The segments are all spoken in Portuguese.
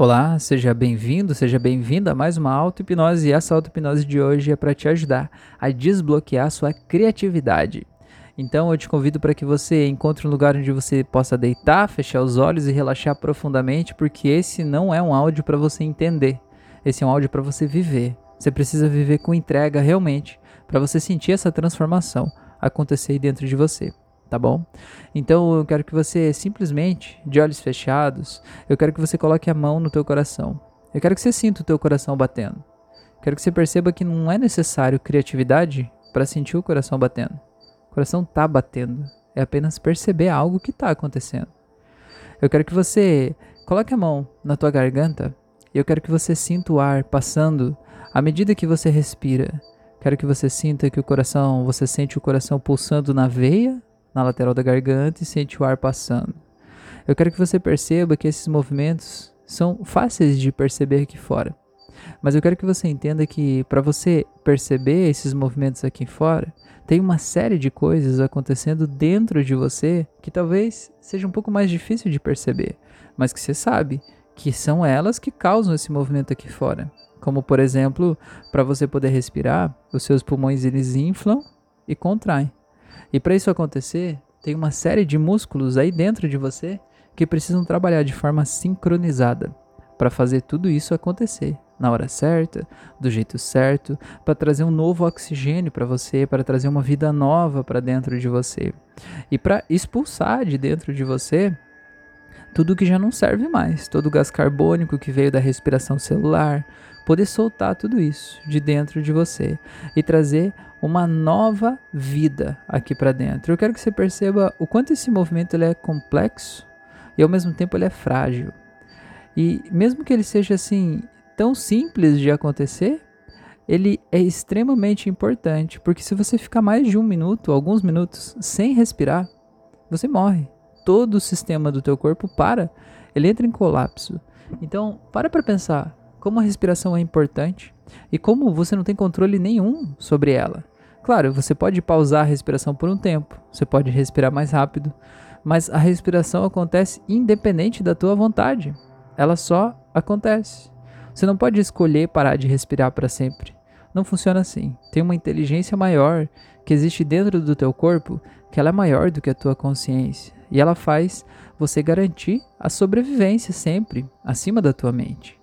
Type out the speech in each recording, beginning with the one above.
Olá, seja bem-vindo, seja bem-vinda a mais uma auto-hipnose e essa auto-hipnose de hoje é para te ajudar a desbloquear sua criatividade. Então eu te convido para que você encontre um lugar onde você possa deitar, fechar os olhos e relaxar profundamente, porque esse não é um áudio para você entender. Esse é um áudio para você viver. Você precisa viver com entrega realmente, para você sentir essa transformação acontecer dentro de você tá bom? Então eu quero que você simplesmente, de olhos fechados, eu quero que você coloque a mão no teu coração. Eu quero que você sinta o teu coração batendo. Quero que você perceba que não é necessário criatividade para sentir o coração batendo. O coração tá batendo. É apenas perceber algo que está acontecendo. Eu quero que você coloque a mão na tua garganta e eu quero que você sinta o ar passando à medida que você respira. Quero que você sinta que o coração, você sente o coração pulsando na veia na lateral da garganta e sente o ar passando. Eu quero que você perceba que esses movimentos são fáceis de perceber aqui fora. Mas eu quero que você entenda que para você perceber esses movimentos aqui fora, tem uma série de coisas acontecendo dentro de você que talvez seja um pouco mais difícil de perceber, mas que você sabe que são elas que causam esse movimento aqui fora. Como por exemplo, para você poder respirar, os seus pulmões eles inflam e contraem. E para isso acontecer, tem uma série de músculos aí dentro de você que precisam trabalhar de forma sincronizada para fazer tudo isso acontecer na hora certa, do jeito certo, para trazer um novo oxigênio para você, para trazer uma vida nova para dentro de você. E para expulsar de dentro de você tudo que já não serve mais, todo o gás carbônico que veio da respiração celular, poder soltar tudo isso de dentro de você e trazer uma nova vida aqui para dentro. Eu quero que você perceba o quanto esse movimento ele é complexo e ao mesmo tempo ele é frágil. E mesmo que ele seja assim tão simples de acontecer, ele é extremamente importante, porque se você ficar mais de um minuto, alguns minutos sem respirar, você morre. Todo o sistema do teu corpo para, ele entra em colapso. Então, para para pensar, como a respiração é importante e como você não tem controle nenhum sobre ela. Claro, você pode pausar a respiração por um tempo, você pode respirar mais rápido, mas a respiração acontece independente da tua vontade. Ela só acontece. Você não pode escolher parar de respirar para sempre. Não funciona assim. Tem uma inteligência maior que existe dentro do teu corpo, que ela é maior do que a tua consciência, e ela faz você garantir a sobrevivência sempre acima da tua mente.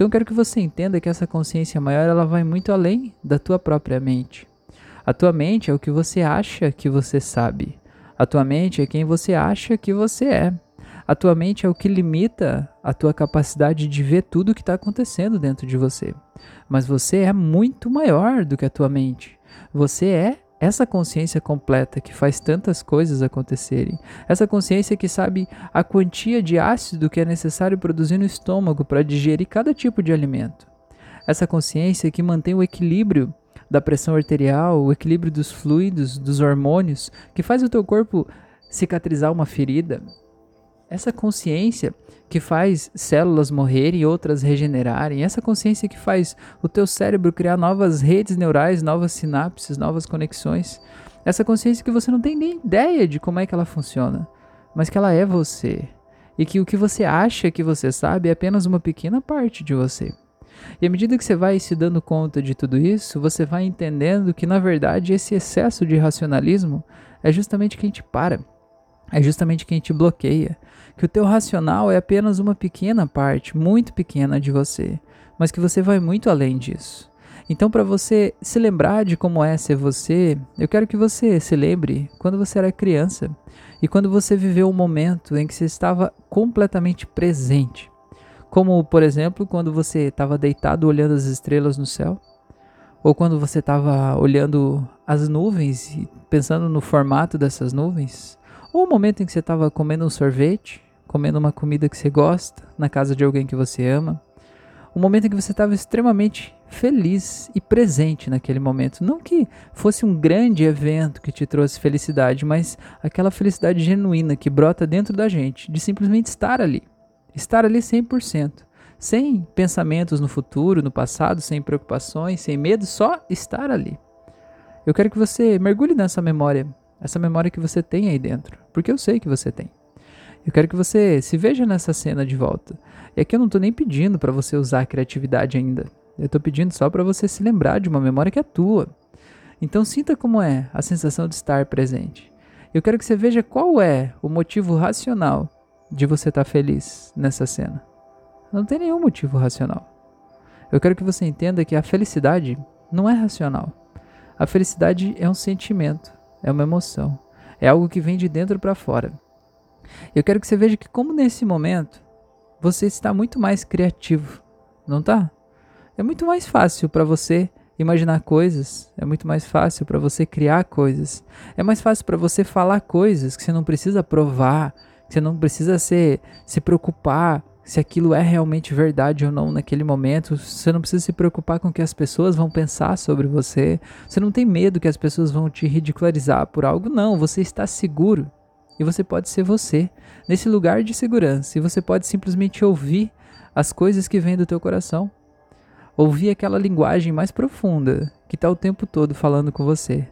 Então eu quero que você entenda que essa consciência maior ela vai muito além da tua própria mente. A tua mente é o que você acha que você sabe. A tua mente é quem você acha que você é. A tua mente é o que limita a tua capacidade de ver tudo o que está acontecendo dentro de você. Mas você é muito maior do que a tua mente. Você é essa consciência completa que faz tantas coisas acontecerem, essa consciência que sabe a quantia de ácido que é necessário produzir no estômago para digerir cada tipo de alimento, essa consciência que mantém o equilíbrio da pressão arterial, o equilíbrio dos fluidos, dos hormônios, que faz o teu corpo cicatrizar uma ferida, essa consciência que faz células morrerem e outras regenerarem, essa consciência que faz o teu cérebro criar novas redes neurais, novas sinapses, novas conexões, essa consciência que você não tem nem ideia de como é que ela funciona, mas que ela é você. E que o que você acha que você sabe é apenas uma pequena parte de você. E à medida que você vai se dando conta de tudo isso, você vai entendendo que na verdade esse excesso de racionalismo é justamente quem te para é justamente quem te bloqueia. Que o teu racional é apenas uma pequena parte, muito pequena de você, mas que você vai muito além disso. Então, para você se lembrar de como é ser você, eu quero que você se lembre quando você era criança e quando você viveu um momento em que você estava completamente presente. Como, por exemplo, quando você estava deitado olhando as estrelas no céu, ou quando você estava olhando as nuvens e pensando no formato dessas nuvens, ou o momento em que você estava comendo um sorvete, comendo uma comida que você gosta, na casa de alguém que você ama. O momento em que você estava extremamente feliz e presente naquele momento. Não que fosse um grande evento que te trouxe felicidade, mas aquela felicidade genuína que brota dentro da gente, de simplesmente estar ali. Estar ali 100%. Sem pensamentos no futuro, no passado, sem preocupações, sem medo, só estar ali. Eu quero que você mergulhe nessa memória essa memória que você tem aí dentro, porque eu sei que você tem. Eu quero que você se veja nessa cena de volta. E aqui eu não estou nem pedindo para você usar a criatividade ainda. Eu estou pedindo só para você se lembrar de uma memória que é tua. Então sinta como é a sensação de estar presente. Eu quero que você veja qual é o motivo racional de você estar tá feliz nessa cena. Não tem nenhum motivo racional. Eu quero que você entenda que a felicidade não é racional. A felicidade é um sentimento, é uma emoção, é algo que vem de dentro para fora. Eu quero que você veja que como nesse momento você está muito mais criativo, não tá? É muito mais fácil para você imaginar coisas, é muito mais fácil para você criar coisas. É mais fácil para você falar coisas que você não precisa provar, que você não precisa se, se preocupar se aquilo é realmente verdade ou não naquele momento. Você não precisa se preocupar com o que as pessoas vão pensar sobre você. Você não tem medo que as pessoas vão te ridicularizar por algo. Não, você está seguro. E você pode ser você, nesse lugar de segurança. E você pode simplesmente ouvir as coisas que vêm do teu coração. Ouvir aquela linguagem mais profunda que está o tempo todo falando com você.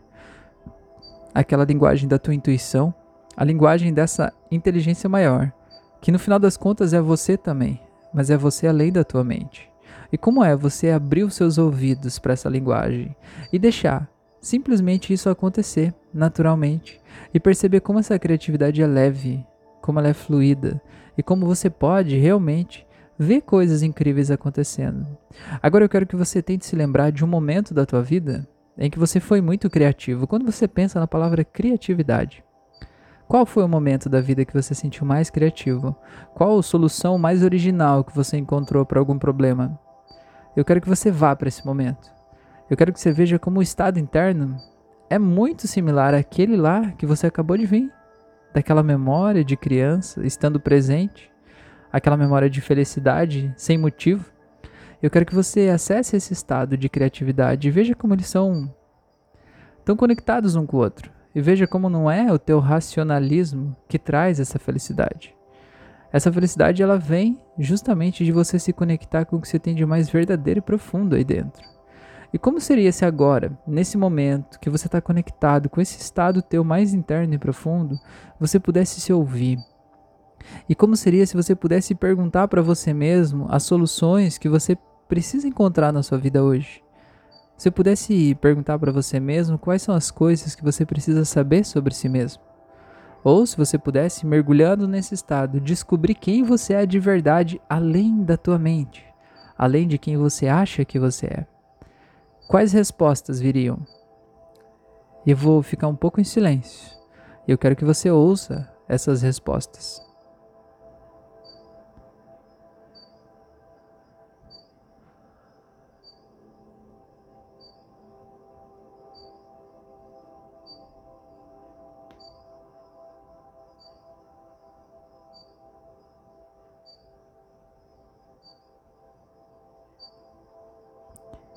Aquela linguagem da tua intuição, a linguagem dessa inteligência maior que no final das contas é você também, mas é você além da tua mente. E como é você abrir os seus ouvidos para essa linguagem e deixar simplesmente isso acontecer naturalmente e perceber como essa criatividade é leve, como ela é fluida e como você pode realmente ver coisas incríveis acontecendo. Agora eu quero que você tente se lembrar de um momento da tua vida em que você foi muito criativo. Quando você pensa na palavra criatividade, qual foi o momento da vida que você sentiu mais criativo? Qual solução mais original que você encontrou para algum problema? Eu quero que você vá para esse momento. Eu quero que você veja como o estado interno é muito similar àquele lá que você acabou de vir, daquela memória de criança estando presente, aquela memória de felicidade sem motivo. Eu quero que você acesse esse estado de criatividade e veja como eles são tão conectados um com o outro. E veja como não é o teu racionalismo que traz essa felicidade. Essa felicidade ela vem justamente de você se conectar com o que você tem de mais verdadeiro e profundo aí dentro. E como seria se agora, nesse momento que você está conectado com esse estado teu mais interno e profundo, você pudesse se ouvir? E como seria se você pudesse perguntar para você mesmo as soluções que você precisa encontrar na sua vida hoje? Se eu pudesse perguntar para você mesmo quais são as coisas que você precisa saber sobre si mesmo. Ou se você pudesse, mergulhando nesse estado, descobrir quem você é de verdade além da tua mente, além de quem você acha que você é. Quais respostas viriam? Eu vou ficar um pouco em silêncio. Eu quero que você ouça essas respostas.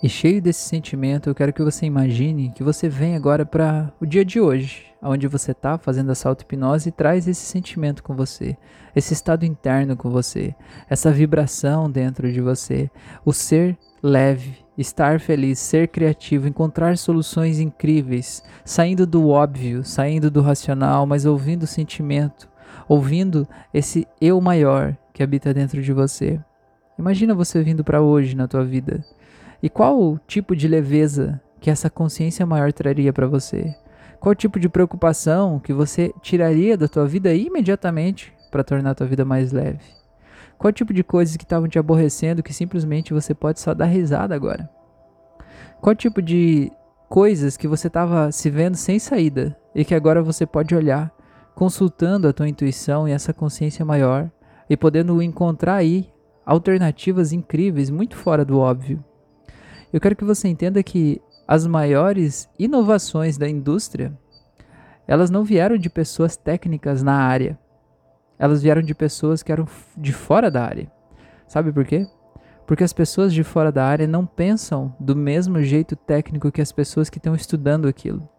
E cheio desse sentimento, eu quero que você imagine que você vem agora para o dia de hoje, onde você está fazendo essa auto-hipnose e traz esse sentimento com você, esse estado interno com você, essa vibração dentro de você, o ser leve, estar feliz, ser criativo, encontrar soluções incríveis, saindo do óbvio, saindo do racional, mas ouvindo o sentimento, ouvindo esse eu maior que habita dentro de você. Imagina você vindo para hoje na tua vida e qual tipo de leveza que essa consciência maior traria para você? Qual tipo de preocupação que você tiraria da tua vida imediatamente para tornar a tua vida mais leve? Qual tipo de coisas que estavam te aborrecendo que simplesmente você pode só dar risada agora? Qual tipo de coisas que você estava se vendo sem saída e que agora você pode olhar, consultando a tua intuição e essa consciência maior e podendo encontrar aí alternativas incríveis muito fora do óbvio eu quero que você entenda que as maiores inovações da indústria, elas não vieram de pessoas técnicas na área. Elas vieram de pessoas que eram de fora da área. Sabe por quê? Porque as pessoas de fora da área não pensam do mesmo jeito técnico que as pessoas que estão estudando aquilo.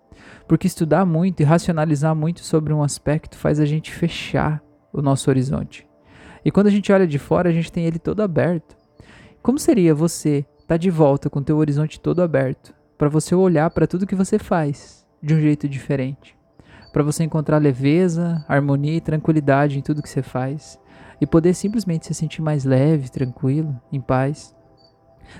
Porque estudar muito e racionalizar muito sobre um aspecto faz a gente fechar o nosso horizonte. E quando a gente olha de fora, a gente tem ele todo aberto. Como seria você tá de volta com teu horizonte todo aberto, para você olhar para tudo que você faz de um jeito diferente, para você encontrar leveza, harmonia e tranquilidade em tudo que você faz e poder simplesmente se sentir mais leve, tranquilo, em paz.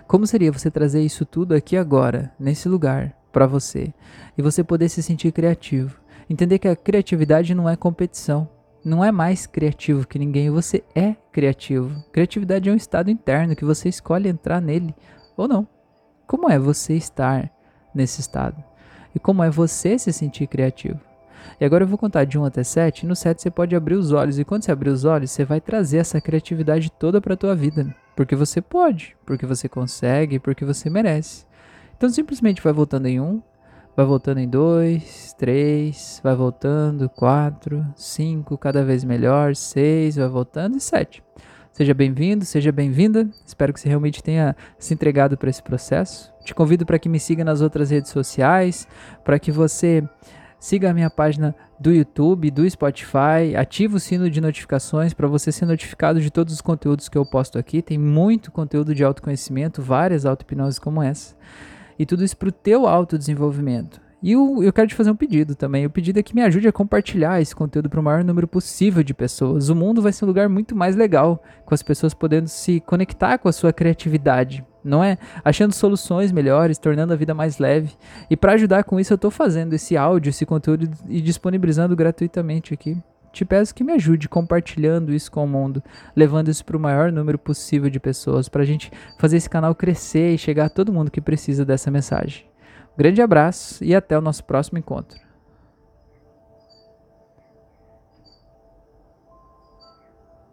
Como seria você trazer isso tudo aqui agora, nesse lugar, para você e você poder se sentir criativo? Entender que a criatividade não é competição, não é mais criativo que ninguém, você é criativo. Criatividade é um estado interno que você escolhe entrar nele ou não. Como é você estar nesse estado? E como é você se sentir criativo? E agora eu vou contar de 1 até 7. No 7 você pode abrir os olhos e quando você abrir os olhos, você vai trazer essa criatividade toda para tua vida, porque você pode, porque você consegue, porque você merece. Então simplesmente vai voltando em 1, vai voltando em 2, 3, vai voltando 4, 5, cada vez melhor, 6, vai voltando e 7. Seja bem-vindo, seja bem-vinda. Espero que você realmente tenha se entregado para esse processo. Te convido para que me siga nas outras redes sociais, para que você siga a minha página do YouTube, do Spotify, ative o sino de notificações para você ser notificado de todos os conteúdos que eu posto aqui. Tem muito conteúdo de autoconhecimento, várias auto-hipnoses como essa. E tudo isso para o teu autodesenvolvimento. E eu, eu quero te fazer um pedido também. O pedido é que me ajude a compartilhar esse conteúdo para o maior número possível de pessoas. O mundo vai ser um lugar muito mais legal, com as pessoas podendo se conectar com a sua criatividade, não é? Achando soluções melhores, tornando a vida mais leve. E para ajudar com isso, eu estou fazendo esse áudio, esse conteúdo e disponibilizando gratuitamente aqui. Te peço que me ajude compartilhando isso com o mundo, levando isso para o maior número possível de pessoas, para a gente fazer esse canal crescer e chegar a todo mundo que precisa dessa mensagem. Grande abraço e até o nosso próximo encontro.